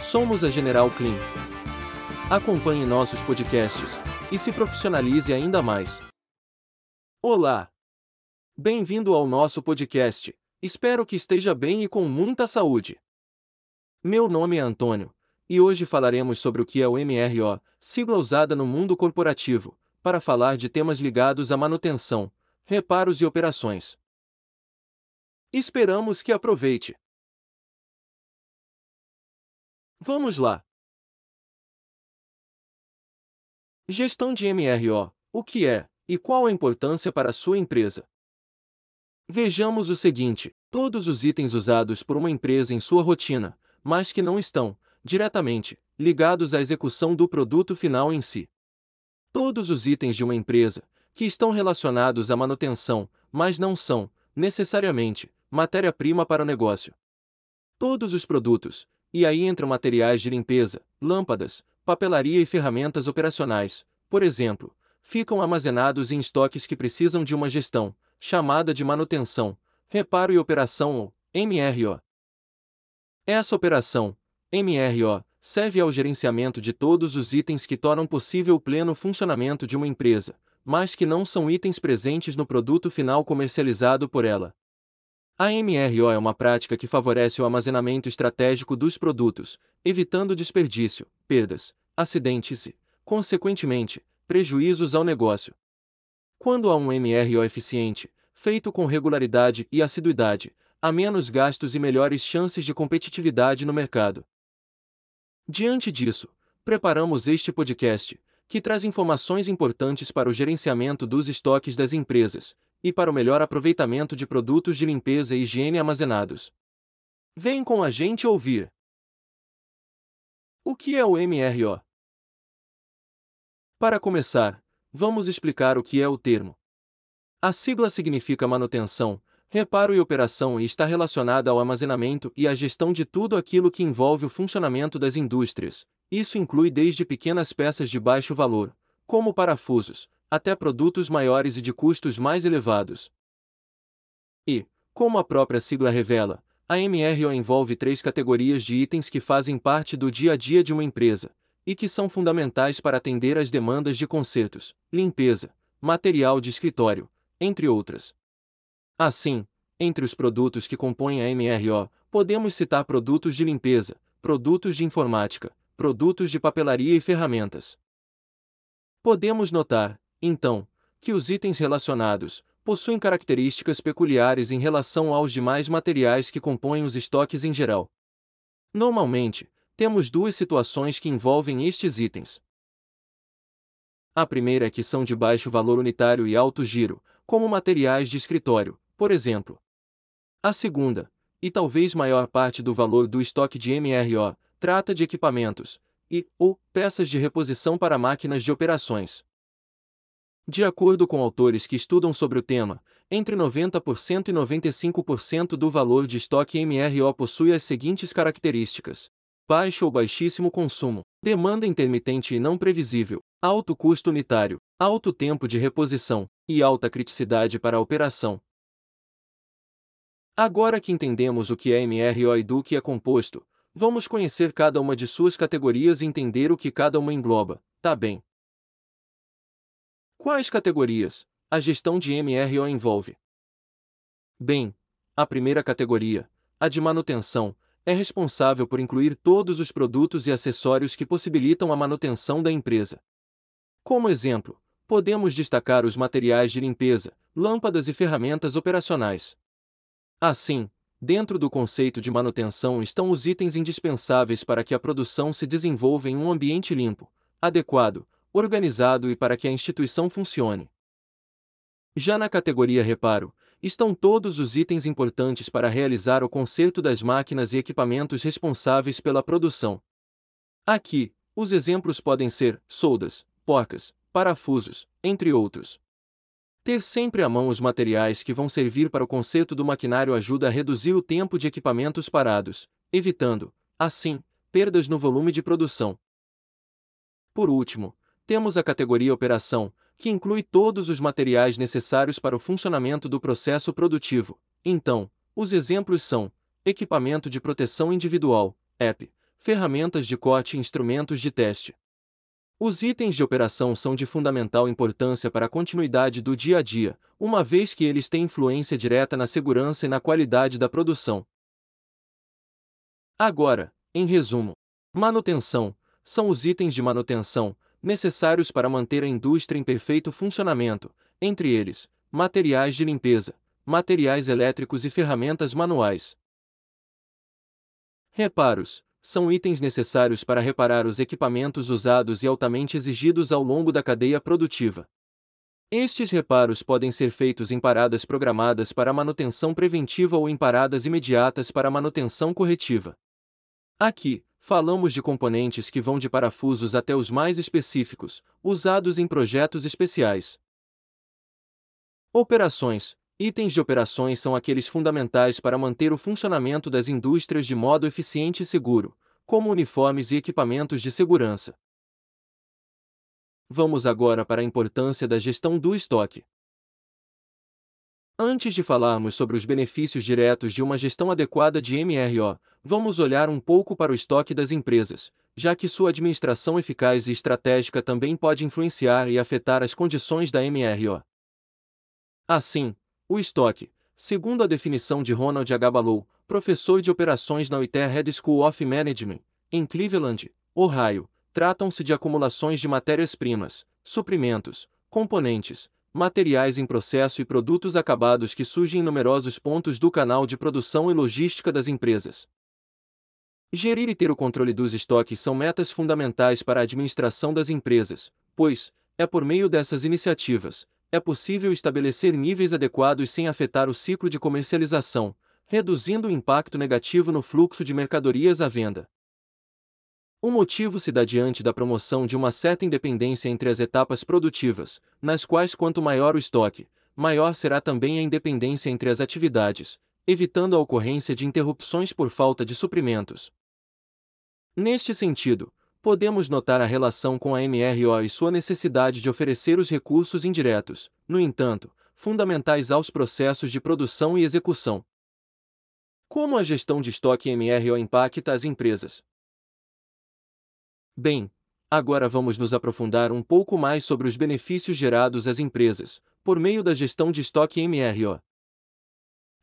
Somos a General Clean. Acompanhe nossos podcasts e se profissionalize ainda mais. Olá! Bem-vindo ao nosso podcast. Espero que esteja bem e com muita saúde. Meu nome é Antônio, e hoje falaremos sobre o que é o MRO, sigla usada no mundo corporativo, para falar de temas ligados à manutenção, reparos e operações. Esperamos que aproveite. Vamos lá! Gestão de MRO: o que é e qual a importância para a sua empresa? Vejamos o seguinte: todos os itens usados por uma empresa em sua rotina, mas que não estão, diretamente, ligados à execução do produto final em si. Todos os itens de uma empresa, que estão relacionados à manutenção, mas não são, necessariamente, matéria-prima para o negócio. Todos os produtos, e aí entram materiais de limpeza, lâmpadas, papelaria e ferramentas operacionais, por exemplo, ficam armazenados em estoques que precisam de uma gestão, chamada de manutenção, reparo e operação ou MRO. Essa operação, MRO, serve ao gerenciamento de todos os itens que tornam possível o pleno funcionamento de uma empresa, mas que não são itens presentes no produto final comercializado por ela. A MRO é uma prática que favorece o armazenamento estratégico dos produtos, evitando desperdício, perdas, acidentes e, consequentemente, prejuízos ao negócio. Quando há um MRO eficiente, feito com regularidade e assiduidade, há menos gastos e melhores chances de competitividade no mercado. Diante disso, preparamos este podcast, que traz informações importantes para o gerenciamento dos estoques das empresas, e para o melhor aproveitamento de produtos de limpeza e higiene armazenados. Vem com a gente ouvir. O que é o MRO? Para começar, vamos explicar o que é o termo. A sigla significa manutenção, reparo e operação e está relacionada ao armazenamento e à gestão de tudo aquilo que envolve o funcionamento das indústrias. Isso inclui desde pequenas peças de baixo valor, como parafusos, até produtos maiores e de custos mais elevados. E, como a própria sigla revela, a MRO envolve três categorias de itens que fazem parte do dia a dia de uma empresa e que são fundamentais para atender às demandas de consertos, limpeza, material de escritório, entre outras. Assim, entre os produtos que compõem a MRO, podemos citar produtos de limpeza, produtos de informática, produtos de papelaria e ferramentas. Podemos notar, então, que os itens relacionados possuem características peculiares em relação aos demais materiais que compõem os estoques em geral. Normalmente, temos duas situações que envolvem estes itens. A primeira é que são de baixo valor unitário e alto giro, como materiais de escritório, por exemplo. A segunda, e talvez maior parte do valor do estoque de MRO, trata de equipamentos e ou peças de reposição para máquinas de operações. De acordo com autores que estudam sobre o tema, entre 90% e 95% do valor de estoque MRO possui as seguintes características: baixo ou baixíssimo consumo, demanda intermitente e não previsível, alto custo unitário, alto tempo de reposição e alta criticidade para a operação. Agora que entendemos o que é MRO e do que é composto, vamos conhecer cada uma de suas categorias e entender o que cada uma engloba, tá bem? Quais categorias a gestão de MRO envolve? Bem, a primeira categoria, a de manutenção, é responsável por incluir todos os produtos e acessórios que possibilitam a manutenção da empresa. Como exemplo, podemos destacar os materiais de limpeza, lâmpadas e ferramentas operacionais. Assim, dentro do conceito de manutenção estão os itens indispensáveis para que a produção se desenvolva em um ambiente limpo, adequado, organizado e para que a instituição funcione. Já na categoria reparo, estão todos os itens importantes para realizar o conserto das máquinas e equipamentos responsáveis pela produção. Aqui, os exemplos podem ser soldas, porcas, parafusos, entre outros. Ter sempre à mão os materiais que vão servir para o conserto do maquinário ajuda a reduzir o tempo de equipamentos parados, evitando, assim, perdas no volume de produção. Por último, temos a categoria Operação, que inclui todos os materiais necessários para o funcionamento do processo produtivo. Então, os exemplos são: equipamento de proteção individual, EP, ferramentas de corte e instrumentos de teste. Os itens de operação são de fundamental importância para a continuidade do dia a dia, uma vez que eles têm influência direta na segurança e na qualidade da produção. Agora, em resumo, manutenção são os itens de manutenção necessários para manter a indústria em perfeito funcionamento, entre eles, materiais de limpeza, materiais elétricos e ferramentas manuais. Reparos são itens necessários para reparar os equipamentos usados e altamente exigidos ao longo da cadeia produtiva. Estes reparos podem ser feitos em paradas programadas para manutenção preventiva ou em paradas imediatas para manutenção corretiva. Aqui, falamos de componentes que vão de parafusos até os mais específicos, usados em projetos especiais. Operações Itens de operações são aqueles fundamentais para manter o funcionamento das indústrias de modo eficiente e seguro, como uniformes e equipamentos de segurança. Vamos agora para a importância da gestão do estoque. Antes de falarmos sobre os benefícios diretos de uma gestão adequada de MRO, vamos olhar um pouco para o estoque das empresas, já que sua administração eficaz e estratégica também pode influenciar e afetar as condições da MRO. Assim, o estoque, segundo a definição de Ronald H. Professor de operações na Whitehead School of Management, em Cleveland, Ohio, tratam-se de acumulações de matérias-primas, suprimentos, componentes, materiais em processo e produtos acabados que surgem em numerosos pontos do canal de produção e logística das empresas. Gerir e ter o controle dos estoques são metas fundamentais para a administração das empresas, pois, é por meio dessas iniciativas, é possível estabelecer níveis adequados sem afetar o ciclo de comercialização, reduzindo o impacto negativo no fluxo de mercadorias à venda. O motivo se dá diante da promoção de uma certa independência entre as etapas produtivas, nas quais quanto maior o estoque, maior será também a independência entre as atividades, evitando a ocorrência de interrupções por falta de suprimentos. Neste sentido, podemos notar a relação com a MRO e sua necessidade de oferecer os recursos indiretos, no entanto, fundamentais aos processos de produção e execução. Como a gestão de estoque MRO impacta as empresas? Bem, agora vamos nos aprofundar um pouco mais sobre os benefícios gerados às empresas, por meio da gestão de estoque MRO.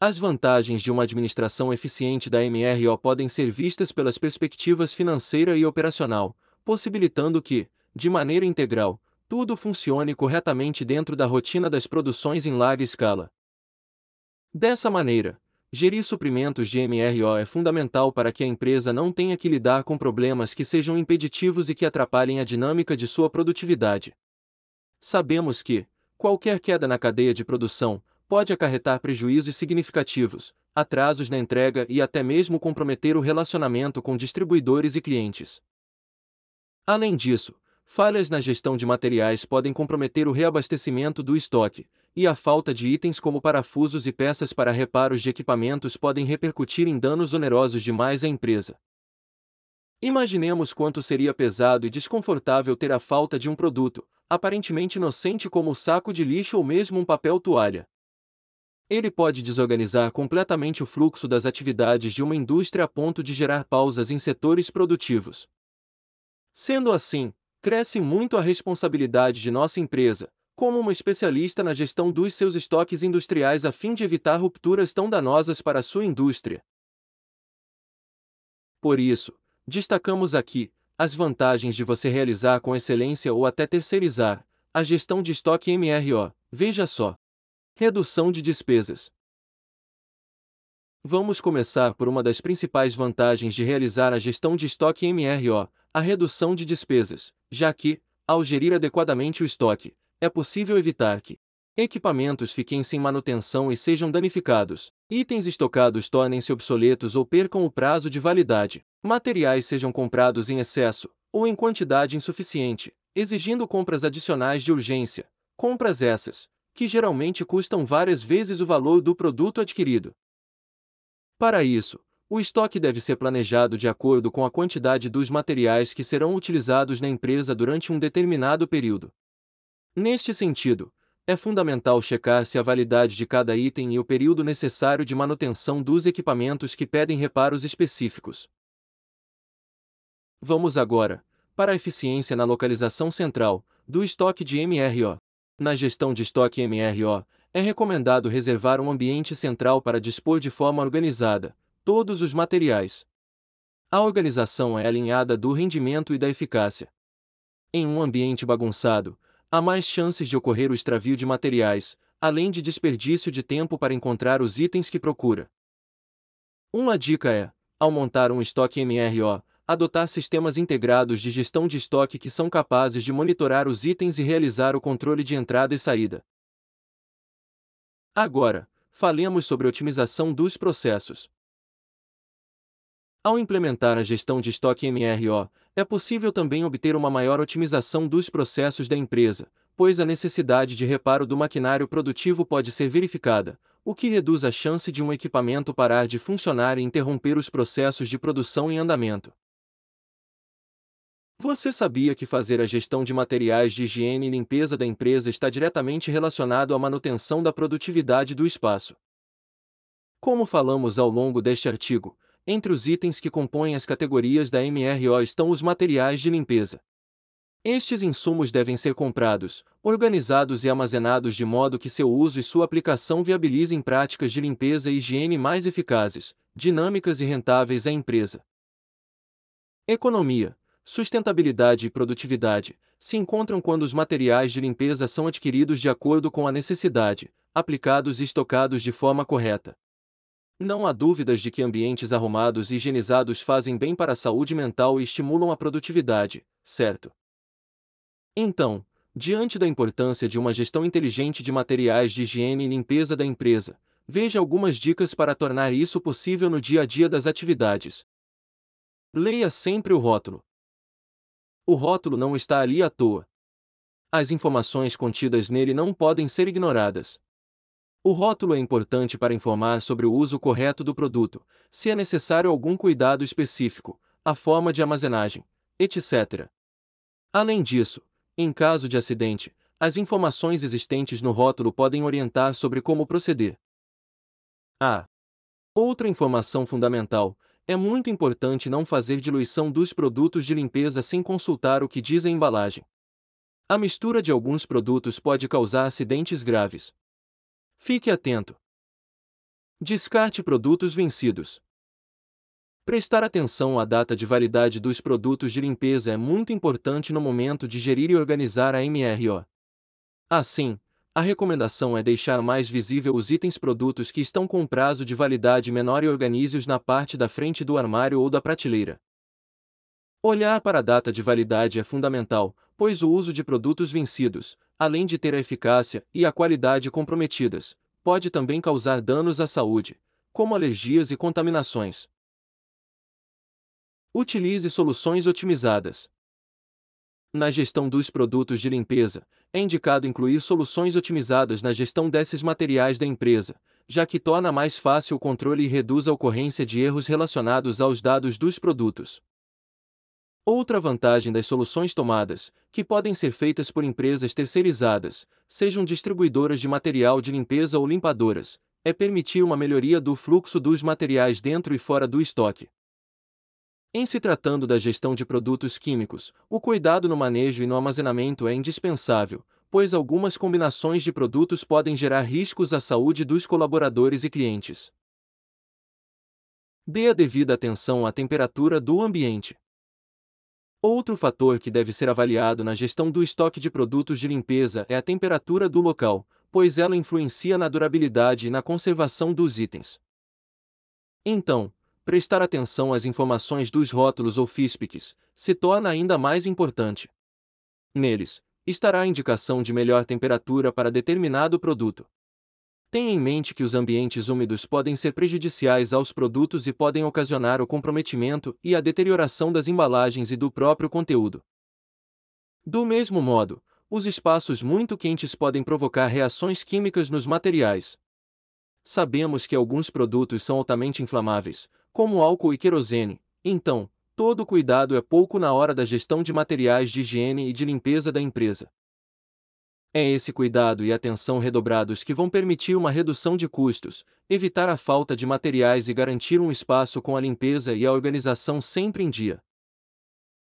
As vantagens de uma administração eficiente da MRO podem ser vistas pelas perspectivas financeira e operacional, possibilitando que, de maneira integral, tudo funcione corretamente dentro da rotina das produções em larga escala. Dessa maneira, gerir suprimentos de MRO é fundamental para que a empresa não tenha que lidar com problemas que sejam impeditivos e que atrapalhem a dinâmica de sua produtividade. Sabemos que, qualquer queda na cadeia de produção, pode acarretar prejuízos significativos, atrasos na entrega e até mesmo comprometer o relacionamento com distribuidores e clientes. Além disso, falhas na gestão de materiais podem comprometer o reabastecimento do estoque, e a falta de itens como parafusos e peças para reparos de equipamentos podem repercutir em danos onerosos demais à empresa. Imaginemos quanto seria pesado e desconfortável ter a falta de um produto, aparentemente inocente como o saco de lixo ou mesmo um papel toalha. Ele pode desorganizar completamente o fluxo das atividades de uma indústria a ponto de gerar pausas em setores produtivos. Sendo assim, cresce muito a responsabilidade de nossa empresa, como uma especialista na gestão dos seus estoques industriais a fim de evitar rupturas tão danosas para a sua indústria. Por isso, destacamos aqui as vantagens de você realizar com excelência ou até terceirizar a gestão de estoque MRO. Veja só. Redução de despesas. Vamos começar por uma das principais vantagens de realizar a gestão de estoque MRO, a redução de despesas, já que, ao gerir adequadamente o estoque, é possível evitar que equipamentos fiquem sem manutenção e sejam danificados, itens estocados tornem-se obsoletos ou percam o prazo de validade, materiais sejam comprados em excesso ou em quantidade insuficiente, exigindo compras adicionais de urgência, compras essas que geralmente custam várias vezes o valor do produto adquirido. Para isso, o estoque deve ser planejado de acordo com a quantidade dos materiais que serão utilizados na empresa durante um determinado período. Neste sentido, é fundamental checar se a validade de cada item e o período necessário de manutenção dos equipamentos que pedem reparos específicos. Vamos agora para a eficiência na localização central do estoque de MRO. Na gestão de estoque MRO, é recomendado reservar um ambiente central para dispor de forma organizada todos os materiais. A organização é alinhada do rendimento e da eficácia. Em um ambiente bagunçado, há mais chances de ocorrer o extravio de materiais, além de desperdício de tempo para encontrar os itens que procura. Uma dica é, ao montar um estoque MRO, adotar sistemas integrados de gestão de estoque que são capazes de monitorar os itens e realizar o controle de entrada e saída. Agora, falemos sobre otimização dos processos. Ao implementar a gestão de estoque MRO, é possível também obter uma maior otimização dos processos da empresa, pois a necessidade de reparo do maquinário produtivo pode ser verificada, o que reduz a chance de um equipamento parar de funcionar e interromper os processos de produção em andamento. Você sabia que fazer a gestão de materiais de higiene e limpeza da empresa está diretamente relacionado à manutenção da produtividade do espaço? Como falamos ao longo deste artigo, entre os itens que compõem as categorias da MRO estão os materiais de limpeza. Estes insumos devem ser comprados, organizados e armazenados de modo que seu uso e sua aplicação viabilizem práticas de limpeza e higiene mais eficazes, dinâmicas e rentáveis à empresa. Economia sustentabilidade e produtividade se encontram quando os materiais de limpeza são adquiridos de acordo com a necessidade, aplicados e estocados de forma correta. Não há dúvidas de que ambientes arrumados e higienizados fazem bem para a saúde mental e estimulam a produtividade, certo? Então, diante da importância de uma gestão inteligente de materiais de higiene e limpeza da empresa, veja algumas dicas para tornar isso possível no dia a dia das atividades. Leia sempre o rótulo. O rótulo não está ali à toa. As informações contidas nele não podem ser ignoradas. O rótulo é importante para informar sobre o uso correto do produto, se é necessário algum cuidado específico, a forma de armazenagem, etc. Além disso, em caso de acidente, as informações existentes no rótulo podem orientar sobre como proceder. A. Outra informação fundamental é muito importante não fazer diluição dos produtos de limpeza sem consultar o que diz a embalagem. A mistura de alguns produtos pode causar acidentes graves. Fique atento. Descarte produtos vencidos. Prestar atenção à data de validade dos produtos de limpeza é muito importante no momento de gerir e organizar a MRO. Assim, a recomendação é deixar mais visível os itens produtos que estão com prazo de validade menor e organize-os na parte da frente do armário ou da prateleira. Olhar para a data de validade é fundamental, pois o uso de produtos vencidos, além de ter a eficácia e a qualidade comprometidas, pode também causar danos à saúde, como alergias e contaminações. Utilize soluções otimizadas. Na gestão dos produtos de limpeza, é indicado incluir soluções otimizadas na gestão desses materiais da empresa, já que torna mais fácil o controle e reduz a ocorrência de erros relacionados aos dados dos produtos. Outra vantagem das soluções tomadas, que podem ser feitas por empresas terceirizadas, sejam distribuidoras de material de limpeza ou limpadoras, é permitir uma melhoria do fluxo dos materiais dentro e fora do estoque. Em se tratando da gestão de produtos químicos, o cuidado no manejo e no armazenamento é indispensável, pois algumas combinações de produtos podem gerar riscos à saúde dos colaboradores e clientes. Dê a devida atenção à temperatura do ambiente. Outro fator que deve ser avaliado na gestão do estoque de produtos de limpeza é a temperatura do local, pois ela influencia na durabilidade e na conservação dos itens. Então, prestar atenção às informações dos rótulos ou físpiques se torna ainda mais importante. Neles, estará a indicação de melhor temperatura para determinado produto. Tenha em mente que os ambientes úmidos podem ser prejudiciais aos produtos e podem ocasionar o comprometimento e a deterioração das embalagens e do próprio conteúdo. Do mesmo modo, os espaços muito quentes podem provocar reações químicas nos materiais. Sabemos que alguns produtos são altamente inflamáveis, como álcool e querosene. Então, todo cuidado é pouco na hora da gestão de materiais de higiene e de limpeza da empresa. É esse cuidado e atenção redobrados que vão permitir uma redução de custos, evitar a falta de materiais e garantir um espaço com a limpeza e a organização sempre em dia.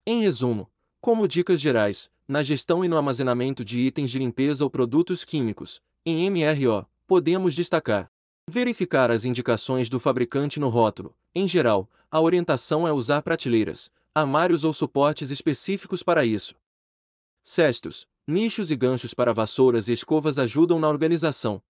Em resumo, como dicas gerais, na gestão e no armazenamento de itens de limpeza ou produtos químicos, em MRO, podemos destacar verificar as indicações do fabricante no rótulo. Em geral, a orientação é usar prateleiras, armários ou suportes específicos para isso. Cestos, nichos e ganchos para vassouras e escovas ajudam na organização.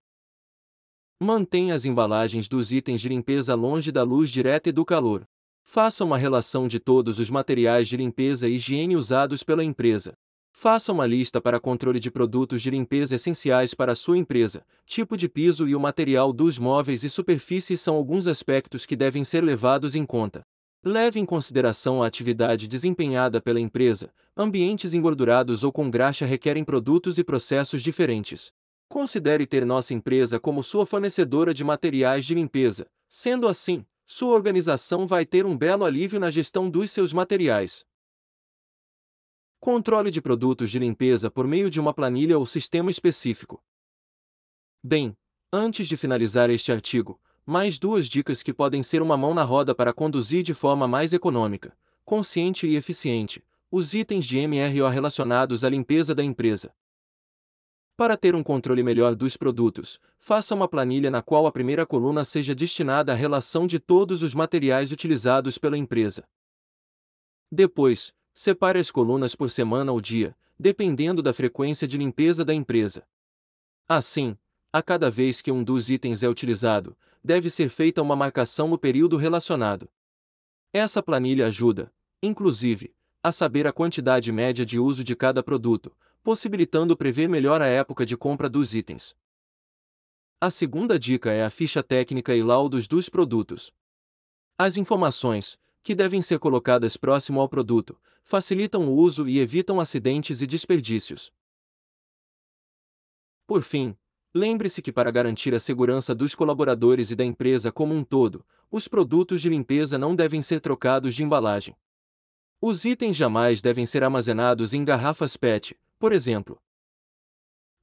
Mantenha as embalagens dos itens de limpeza longe da luz direta e do calor. Faça uma relação de todos os materiais de limpeza e higiene usados pela empresa. Faça uma lista para controle de produtos de limpeza essenciais para a sua empresa. Tipo de piso e o material dos móveis e superfícies são alguns aspectos que devem ser levados em conta. Leve em consideração a atividade desempenhada pela empresa. Ambientes engordurados ou com graxa requerem produtos e processos diferentes. Considere ter nossa empresa como sua fornecedora de materiais de limpeza. Sendo assim, sua organização vai ter um belo alívio na gestão dos seus materiais. Controle de produtos de limpeza por meio de uma planilha ou sistema específico. Bem, antes de finalizar este artigo, mais duas dicas que podem ser uma mão na roda para conduzir de forma mais econômica, consciente e eficiente os itens de MRO relacionados à limpeza da empresa. Para ter um controle melhor dos produtos, faça uma planilha na qual a primeira coluna seja destinada à relação de todos os materiais utilizados pela empresa. Depois, separe as colunas por semana ou dia, dependendo da frequência de limpeza da empresa. Assim, a cada vez que um dos itens é utilizado, deve ser feita uma marcação no período relacionado. Essa planilha ajuda, inclusive, a saber a quantidade média de uso de cada produto, possibilitando prever melhor a época de compra dos itens. A segunda dica é a ficha técnica e laudos dos produtos. As informações, que devem ser colocadas próximo ao produto, facilitam o uso e evitam acidentes e desperdícios. Por fim, lembre-se que para garantir a segurança dos colaboradores e da empresa como um todo, os produtos de limpeza não devem ser trocados de embalagem. Os itens jamais devem ser armazenados em garrafas PET, por exemplo,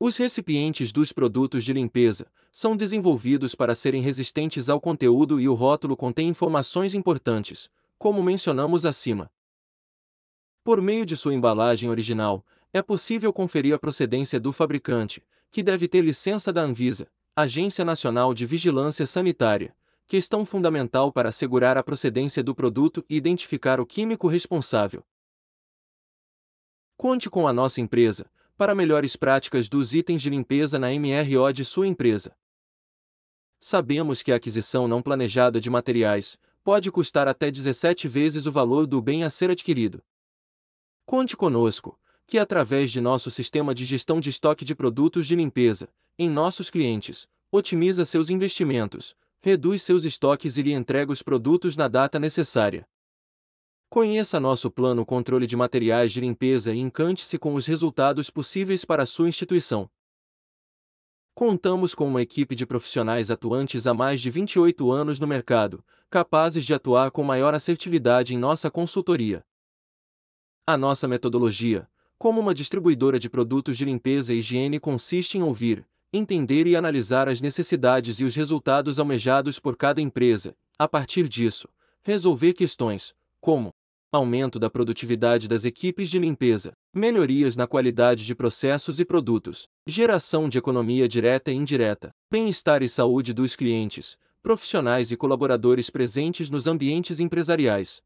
os recipientes dos produtos de limpeza são desenvolvidos para serem resistentes ao conteúdo e o rótulo contém informações importantes, como mencionamos acima. Por meio de sua embalagem original, é possível conferir a procedência do fabricante, que deve ter licença da Anvisa, Agência Nacional de Vigilância Sanitária, questão fundamental para assegurar a procedência do produto e identificar o químico responsável. Conte com a nossa empresa para melhores práticas dos itens de limpeza na MRO de sua empresa. Sabemos que a aquisição não planejada de materiais pode custar até 17 vezes o valor do bem a ser adquirido. Conte conosco, que através de nosso sistema de gestão de estoque de produtos de limpeza, em nossos clientes, otimiza seus investimentos, reduz seus estoques e lhe entrega os produtos na data necessária. Conheça nosso plano controle de materiais de limpeza e encante-se com os resultados possíveis para sua instituição. Contamos com uma equipe de profissionais atuantes há mais de 28 anos no mercado, capazes de atuar com maior assertividade em nossa consultoria. A nossa metodologia, como uma distribuidora de produtos de limpeza e higiene, consiste em ouvir, entender e analisar as necessidades e os resultados almejados por cada empresa, a partir disso, resolver questões, como aumento da produtividade das equipes de limpeza, melhorias na qualidade de processos e produtos, geração de economia direta e indireta, bem-estar e saúde dos clientes, profissionais e colaboradores presentes nos ambientes empresariais.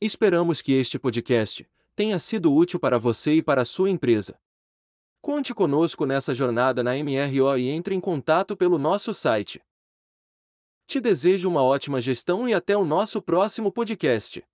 Esperamos que este podcast tenha sido útil para você e para a sua empresa. Conte conosco nessa jornada na MRO e entre em contato pelo nosso site. Te desejo uma ótima gestão e até o nosso próximo podcast.